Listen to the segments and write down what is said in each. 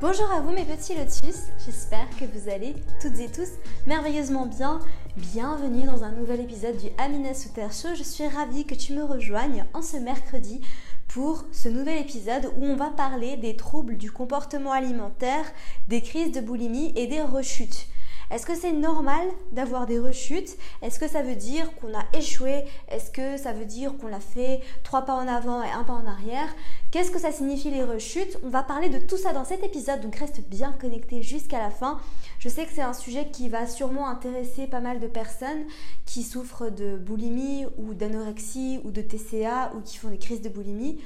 Bonjour à vous mes petits lotus, j'espère que vous allez toutes et tous merveilleusement bien. Bienvenue dans un nouvel épisode du Amina Souter Show. Je suis ravie que tu me rejoignes en ce mercredi pour ce nouvel épisode où on va parler des troubles du comportement alimentaire, des crises de boulimie et des rechutes. Est-ce que c'est normal d'avoir des rechutes? Est-ce que ça veut dire qu'on a échoué? Est-ce que ça veut dire qu'on a fait trois pas en avant et un pas en arrière? Qu'est-ce que ça signifie les rechutes? On va parler de tout ça dans cet épisode, donc reste bien connecté jusqu'à la fin. Je sais que c'est un sujet qui va sûrement intéresser pas mal de personnes qui souffrent de boulimie ou d'anorexie ou de TCA ou qui font des crises de boulimie.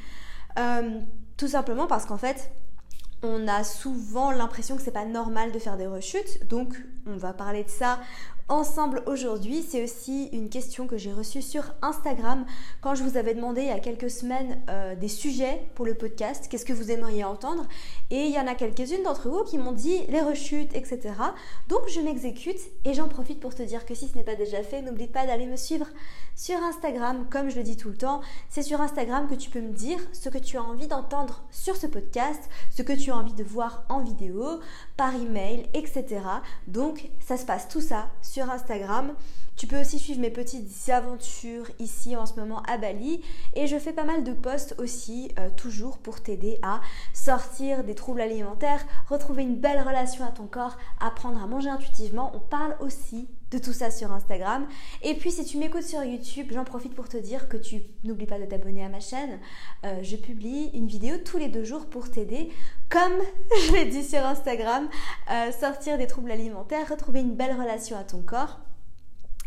Euh, tout simplement parce qu'en fait, on a souvent l'impression que c'est pas normal de faire des rechutes, on va parler de ça ensemble aujourd'hui. C'est aussi une question que j'ai reçue sur Instagram quand je vous avais demandé il y a quelques semaines euh, des sujets pour le podcast, qu'est-ce que vous aimeriez entendre. Et il y en a quelques-unes d'entre vous qui m'ont dit les rechutes, etc. Donc je m'exécute et j'en profite pour te dire que si ce n'est pas déjà fait, n'oublie pas d'aller me suivre sur Instagram, comme je le dis tout le temps. C'est sur Instagram que tu peux me dire ce que tu as envie d'entendre sur ce podcast, ce que tu as envie de voir en vidéo, par email, etc. Donc ça se passe tout ça sur Instagram. Tu peux aussi suivre mes petites aventures ici en ce moment à Bali et je fais pas mal de posts aussi euh, toujours pour t'aider à sortir des troubles alimentaires, retrouver une belle relation à ton corps, apprendre à manger intuitivement. On parle aussi de tout ça sur Instagram. Et puis si tu m'écoutes sur YouTube, j'en profite pour te dire que tu n'oublies pas de t'abonner à ma chaîne. Euh, je publie une vidéo tous les deux jours pour t'aider, comme je l'ai dit sur Instagram, euh, sortir des troubles alimentaires, retrouver une belle relation à ton corps.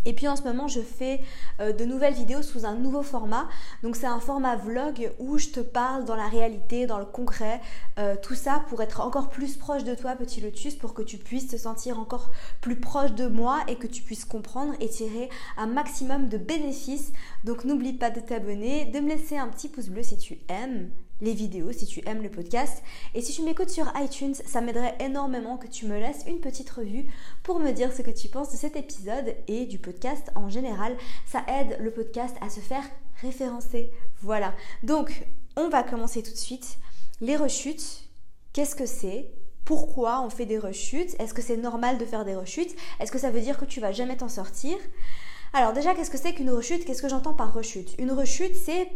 Et puis en ce moment, je fais euh, de nouvelles vidéos sous un nouveau format. Donc c'est un format vlog où je te parle dans la réalité, dans le concret, euh, tout ça pour être encore plus proche de toi, petit lotus, pour que tu puisses te sentir encore plus proche de moi et que tu puisses comprendre et tirer un maximum de bénéfices. Donc n'oublie pas de t'abonner, de me laisser un petit pouce bleu si tu aimes les vidéos, si tu aimes le podcast. Et si tu m'écoutes sur iTunes, ça m'aiderait énormément que tu me laisses une petite revue pour me dire ce que tu penses de cet épisode et du podcast en général. Ça aide le podcast à se faire référencer. Voilà. Donc, on va commencer tout de suite. Les rechutes, qu'est-ce que c'est? Pourquoi on fait des rechutes? Est-ce que c'est normal de faire des rechutes? Est-ce que ça veut dire que tu vas jamais t'en sortir? Alors déjà, qu'est-ce que c'est qu'une rechute? Qu'est-ce que j'entends par rechute? Une rechute, c'est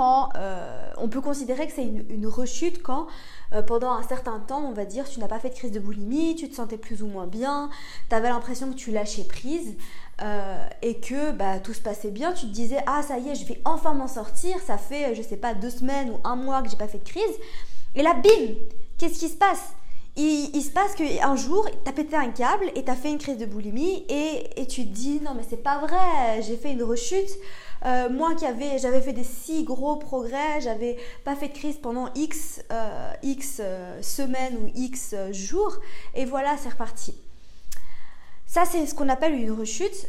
euh, on peut considérer que c'est une, rechute quand euh, pendant un certain temps, on va dire, tu n'as pas fait de crise de boulimie, tu te sentais plus ou moins bien, tu avais l'impression que tu lâchais prise euh, et que bah, tout se passait bien, tu te disais ah ça y est, je vais enfin m'en sortir, ça fait je sais pas deux semaines ou un mois que j'ai pas fait de crise, et là bim, qu'est-ce qui se passe? Il, se passe qu'un jour, tu as pété un câble et tu as fait une crise de boulimie et, et tu te dis non mais c'est pas vrai, j'ai fait une rechute. Euh, moi qui avais, j'avais fait des si gros progrès, j'avais pas fait de crise pendant X, euh, X euh, semaines ou X jours, et voilà, c'est reparti. Ça, c'est ce qu'on appelle une rechute.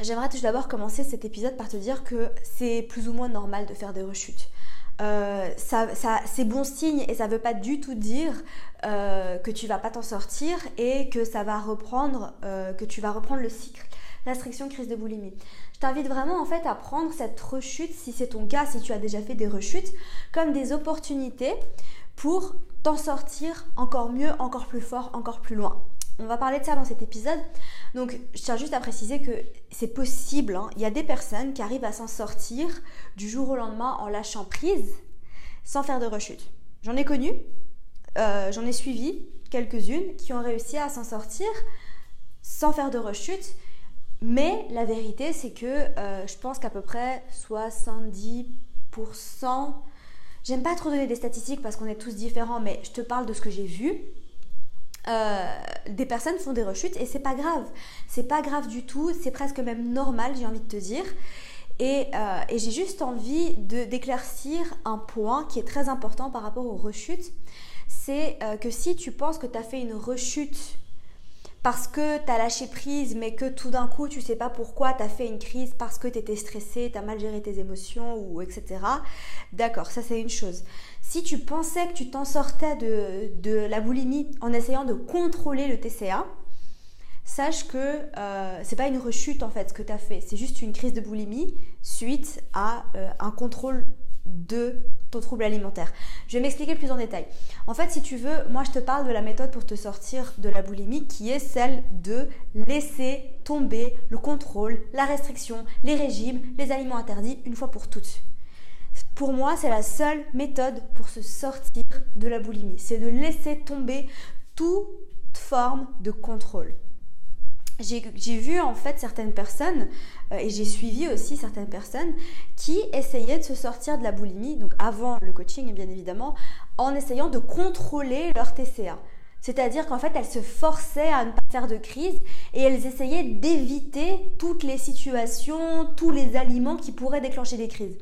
J'aimerais tout d'abord commencer cet épisode par te dire que c'est plus ou moins normal de faire des rechutes. Ça c'est bon signe et ça veut pas du tout dire que tu vas pas t'en sortir et que ça va reprendre, que tu vas reprendre le cycle restriction crise de boulimie. Je t'invite vraiment en fait à prendre cette rechute, si c'est ton cas, si tu as déjà fait des rechutes, comme des opportunités pour t'en sortir encore mieux, encore plus fort, encore plus loin. On va parler de ça dans cet épisode. Donc, je tiens juste à préciser que c'est possible. Hein. Il y a des personnes qui arrivent à s'en sortir du jour au lendemain en lâchant prise sans faire de rechute. J'en ai connu, euh, j'en ai suivi quelques-unes qui ont réussi à s'en sortir sans faire de rechute mais la vérité, c'est que euh, je pense qu'à peu près 70%, j'aime pas trop donner des statistiques parce qu'on est tous différents, mais je te parle de ce que j'ai vu. Euh, des personnes font des rechutes et c'est pas grave. C'est pas grave du tout, c'est presque même normal, j'ai envie de te dire. Et, euh, j'ai juste envie d'éclaircir un point qui est très important par rapport aux rechutes. C'est que si tu penses que tu as fait une rechute parce que tu as lâché prise, mais que tout d'un coup, tu sais pas pourquoi, tu as fait une crise parce que tu étais stressé, tu as mal géré tes émotions, ou etc. D'accord, ça c'est une chose. Si tu pensais que tu t'en sortais de, la boulimie en essayant de contrôler le TCA, sache que euh, c'est pas une rechute en fait ce que tu as fait, c'est juste une crise de boulimie suite à euh, un contrôle de ton trouble alimentaire. Je vais m'expliquer plus en détail. En fait, si tu veux, moi je te parle de la méthode pour te sortir de la boulimie qui est celle de laisser tomber le contrôle, la restriction, les régimes, les aliments interdits une fois pour toutes. Pour moi, c'est la seule méthode pour se sortir de la boulimie. C'est de laisser tomber toute forme de contrôle j'ai vu en fait certaines personnes, euh, et j'ai suivi aussi certaines personnes qui essayaient de se sortir de la boulimie, donc avant le coaching bien évidemment, en essayant de contrôler leur TCA. C'est-à-dire qu'en fait, elles se forçaient à ne pas faire de crise et elles essayaient d'éviter toutes les situations, tous les aliments qui pourraient déclencher des crises.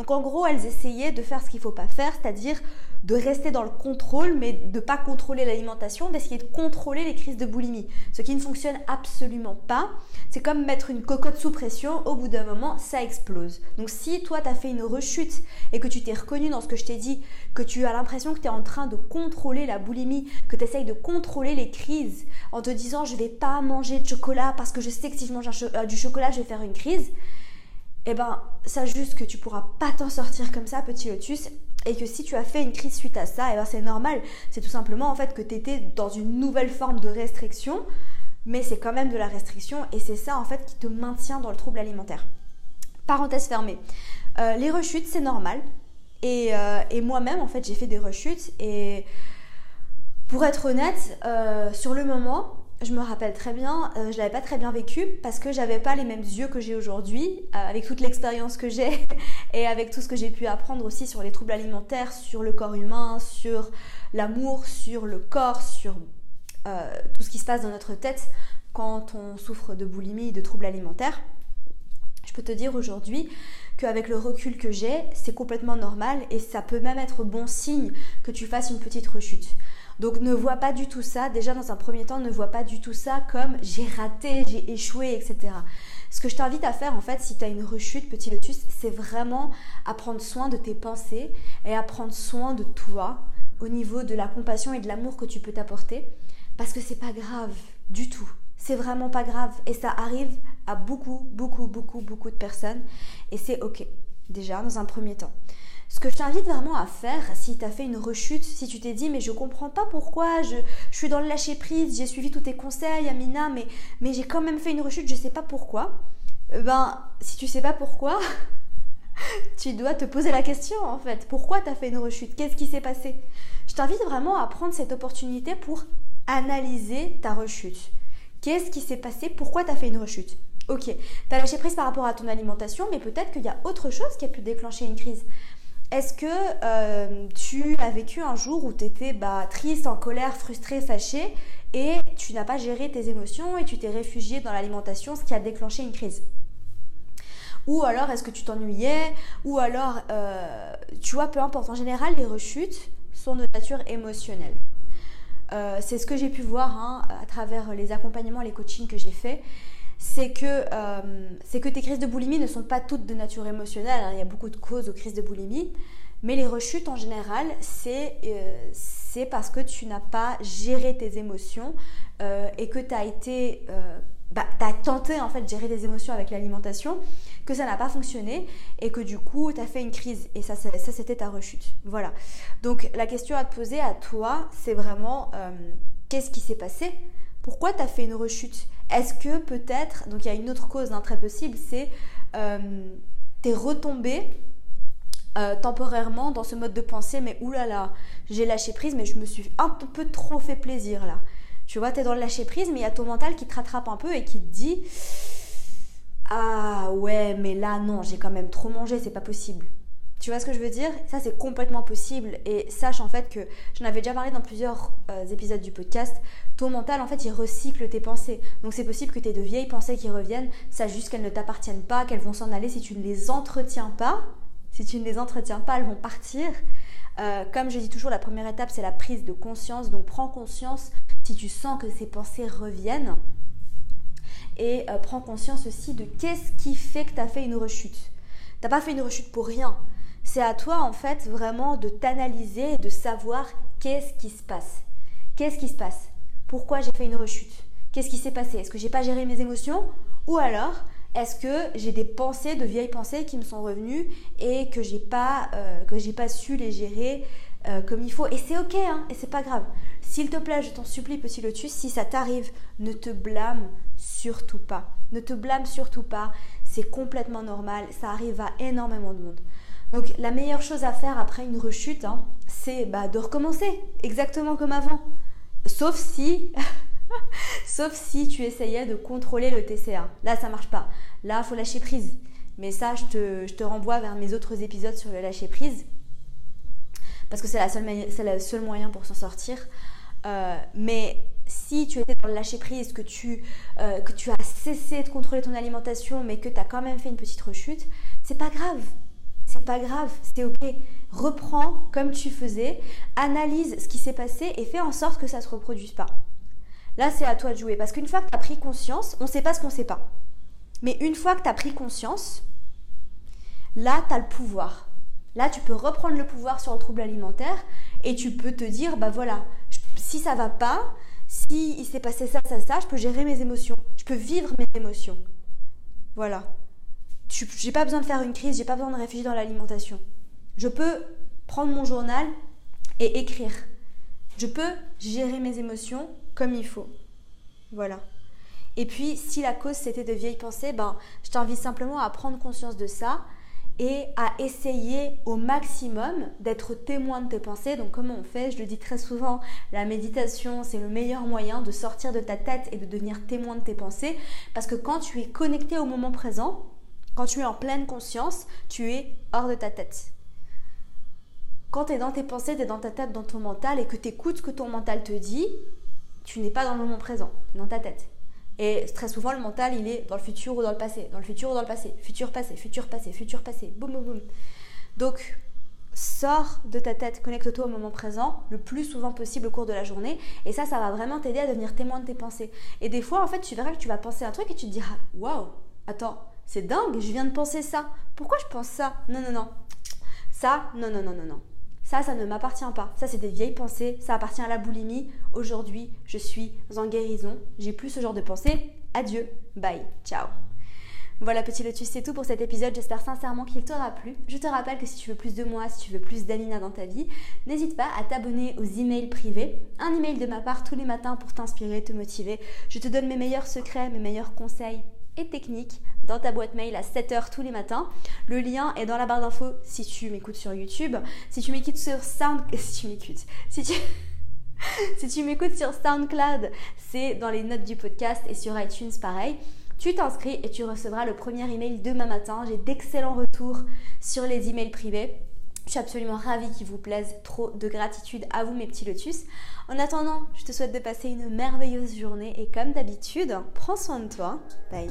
Donc en gros, elles essayaient de faire ce qu'il ne faut pas faire, c'est-à-dire de rester dans le contrôle, mais de ne pas contrôler l'alimentation, d'essayer de contrôler les crises de boulimie. Ce qui ne fonctionne absolument pas. C'est comme mettre une cocotte sous pression, au bout d'un moment, ça explose. Donc si toi, tu as fait une rechute et que tu t'es reconnu dans ce que je t'ai dit, que tu as l'impression que tu es en train de contrôler la boulimie, que tu essayes de contrôler les crises en te disant je vais pas manger de chocolat parce que je sais que si je mange euh, du chocolat, je vais faire une crise, eh ben, sache juste que tu pourras pas t'en sortir comme ça, petit lotus, et que si tu as fait une crise suite à ça, eh ben c'est normal. C'est tout simplement en fait que tu étais dans une nouvelle forme de restriction, mais c'est quand même de la restriction et c'est ça en fait qui te maintient dans le trouble alimentaire. Parenthèse fermée. Euh, les rechutes, c'est normal. Et, euh, et moi-même, en fait, j'ai fait des rechutes. Et pour être honnête, euh, sur le moment, je me rappelle très bien, euh, je l'avais pas très bien vécu parce que j'avais pas les mêmes yeux que j'ai aujourd'hui, euh, avec toute l'expérience que j'ai et avec tout ce que j'ai pu apprendre aussi sur les troubles alimentaires, sur le corps humain, sur l'amour, sur le corps, sur euh, tout ce qui se passe dans notre tête quand on souffre de boulimie, de troubles alimentaires. Je peux te dire aujourd'hui qu'avec le recul que j'ai, c'est complètement normal et ça peut même être bon signe que tu fasses une petite rechute. Donc ne vois pas du tout ça, déjà dans un premier temps, ne vois pas du tout ça comme j'ai raté, j'ai échoué, etc. Ce que je t'invite à faire en fait, si tu as une rechute, petit lotus, c'est vraiment à prendre soin de tes pensées et à prendre soin de toi au niveau de la compassion et de l'amour que tu peux t'apporter. Parce que c'est pas grave du tout. C'est vraiment pas grave. Et ça arrive à beaucoup, beaucoup, beaucoup, beaucoup de personnes. Et c'est ok, déjà, dans un premier temps. Ce que je t'invite vraiment à faire, si tu as fait une rechute, si tu t'es dit mais je comprends pas pourquoi, je, suis dans le lâcher prise, j'ai suivi tous tes conseils, Amina, mais, j'ai quand même fait une rechute, je sais pas pourquoi. Euh, ben, si tu sais pas pourquoi, tu dois te poser la question en fait. Pourquoi tu as fait une rechute? Qu'est-ce qui s'est passé? Je t'invite vraiment à prendre cette opportunité pour analyser ta rechute. Qu'est-ce qui s'est passé? Pourquoi tu as fait une rechute? Ok, tu as lâché prise par rapport à ton alimentation, mais peut-être qu'il y a autre chose qui a pu déclencher une crise. Est-ce que euh, tu as vécu un jour où tu étais bah, triste, en colère, frustré, fâché et tu n'as pas géré tes émotions et tu t'es réfugié dans l'alimentation, ce qui a déclenché une crise? Ou alors est-ce que tu t'ennuyais? Ou alors, euh, tu vois, peu importe. En général, les rechutes sont de nature émotionnelle. Euh, c'est ce que j'ai pu voir hein, à travers les accompagnements, les coachings que j'ai faits c'est que, euh, que tes crises de boulimie ne sont pas toutes de nature émotionnelle. Hein. Il y a beaucoup de causes aux crises de boulimie. Mais les rechutes en général, c'est euh, parce que tu n'as pas géré tes émotions euh, et que tu as été. Bah, tenté en fait de gérer tes émotions avec l'alimentation, que ça n'a pas fonctionné et que du coup tu as fait une crise et ça, ça, ça c'était ta rechute. Voilà. Donc la question à te poser à toi, c'est vraiment qu'est-ce qui s'est passé? Pourquoi tu as fait une rechute? Est-ce que peut-être, donc il y a une autre cause hein, très possible, c'est euh, t'es retombé euh, temporairement dans ce mode de pensée, mais oulala, j'ai lâché prise, mais je me suis un peu trop fait plaisir là. Tu vois, t'es dans le lâcher prise, mais il y a ton mental qui te rattrape un peu et qui te dit Ah ouais, mais là non, j'ai quand même trop mangé, c'est pas possible. Tu vois ce que je veux dire? Ça, c'est complètement possible. Et sache en fait que j'en avais déjà parlé dans plusieurs euh, épisodes du podcast. Ton mental, en fait, il recycle tes pensées. Donc, c'est possible que tu aies de vieilles pensées qui reviennent. Sache juste qu'elles ne t'appartiennent pas, qu'elles vont s'en aller si tu ne les entretiens pas. Si tu ne les entretiens pas, elles vont partir. Euh, comme je dis toujours, la première étape, c'est la prise de conscience. Donc, prends conscience si tu sens que ces pensées reviennent. Et euh, prends conscience aussi de qu'est-ce qui fait que tu as fait une rechute. Tu n'as pas fait une rechute pour rien. C'est à toi en fait vraiment de t'analyser et de savoir qu'est-ce qui se passe. Qu'est-ce qui se passe? Pourquoi j'ai fait une rechute? Qu'est-ce qui s'est passé? Est-ce que j'ai pas géré mes émotions? Ou alors est-ce que j'ai des pensées, de vieilles pensées qui me sont revenues et que j'ai pas euh, pas su les gérer euh, comme il faut? Et c'est ok, hein, et c'est pas grave. S'il te plaît, je t'en supplie, petit lotus, si ça t'arrive, ne te blâme surtout pas. Ne te blâme surtout pas. C'est complètement normal. Ça arrive à énormément de monde. Donc la meilleure chose à faire après une rechute, hein, c'est bah, de recommencer exactement comme avant. Sauf si, sauf si tu essayais de contrôler le TCA. Là, ça marche pas. Là, faut lâcher prise. Mais ça, je te, renvoie vers mes autres épisodes sur le lâcher prise. Parce que c'est le seul moyen pour s'en sortir. Euh, mais si tu étais dans le lâcher prise, que tu, euh, as cessé de contrôler ton alimentation, mais que tu as quand même fait une petite rechute, c'est pas grave c'est pas grave, c'est ok. Reprends comme tu faisais, analyse ce qui s'est passé et fais en sorte que ça se reproduise pas. Là, c'est à toi de jouer. Parce qu'une fois que tu as pris conscience, on ne sait pas ce qu'on ne sait pas. Mais une fois que tu as pris conscience, là, tu as le pouvoir. Là, tu peux reprendre le pouvoir sur le trouble alimentaire et tu peux te dire, bah voilà, si ça va pas, si s'est passé ça, ça, ça, je peux gérer mes émotions. Je peux vivre mes émotions. Voilà j'ai pas besoin de faire une crise, j'ai pas besoin de réfugier dans l'alimentation. Je peux prendre mon journal et écrire. Je peux gérer mes émotions comme il faut. Voilà. Et puis, si la cause c'était de vieilles pensées, ben, je t'invite simplement à prendre conscience de ça et à essayer au maximum d'être témoin de tes pensées. Donc, comment on fait? Je le dis très souvent, la méditation, c'est le meilleur moyen de sortir de ta tête et de devenir témoin de tes pensées. Parce que quand tu es connecté au moment présent, quand tu es en pleine conscience, tu es hors de ta tête. Quand tu es dans tes pensées, tu es dans ta tête, dans ton mental et que tu écoutes ce que ton mental te dit, tu n'es pas dans le moment présent, dans ta tête. Et très souvent, le mental, il est dans le futur ou dans le passé, dans le futur ou dans le passé, futur, passé, futur, passé, futur, passé, boum, boum, boum. Donc, sors de ta tête, connecte-toi au moment présent le plus souvent possible au cours de la journée. Et ça, ça va vraiment t'aider à devenir témoin de tes pensées. Et des fois, en fait, tu verras que tu vas penser un truc et tu te diras, waouh, attends, c'est dingue, je viens de penser ça. Pourquoi je pense ça? Non, non, non. Ça, non, non, non, non, non. Ça, ça ne m'appartient pas. Ça, c'est des vieilles pensées. Ça appartient à la boulimie. Aujourd'hui, je suis en guérison. J'ai plus ce genre de pensées. Adieu. Bye. Ciao. Voilà petit lotus, c'est tout pour cet épisode. J'espère sincèrement qu'il t'aura plu. Je te rappelle que si tu veux plus de moi, si tu veux plus d'Amina dans ta vie, n'hésite pas à t'abonner aux emails privés. Un email de ma part tous les matins pour t'inspirer, te motiver. Je te donne mes meilleurs secrets, mes meilleurs conseils et techniques dans ta boîte mail à 7h tous les matins. Le lien est dans la barre d'infos si tu m'écoutes sur YouTube. Si tu m'écoutes sur Sound... Si tu m'écoutes... Si tu m'écoutes sur SoundCloud, c'est dans les notes du podcast et sur iTunes pareil. Tu t'inscris et tu recevras le premier email demain matin. J'ai d'excellents retours sur les emails privés. Je suis absolument ravie qu'ils vous plaisent. Trop de gratitude à vous, mes petits lotus. En attendant, je te souhaite de passer une merveilleuse journée et comme d'habitude, prends soin de toi. Bye.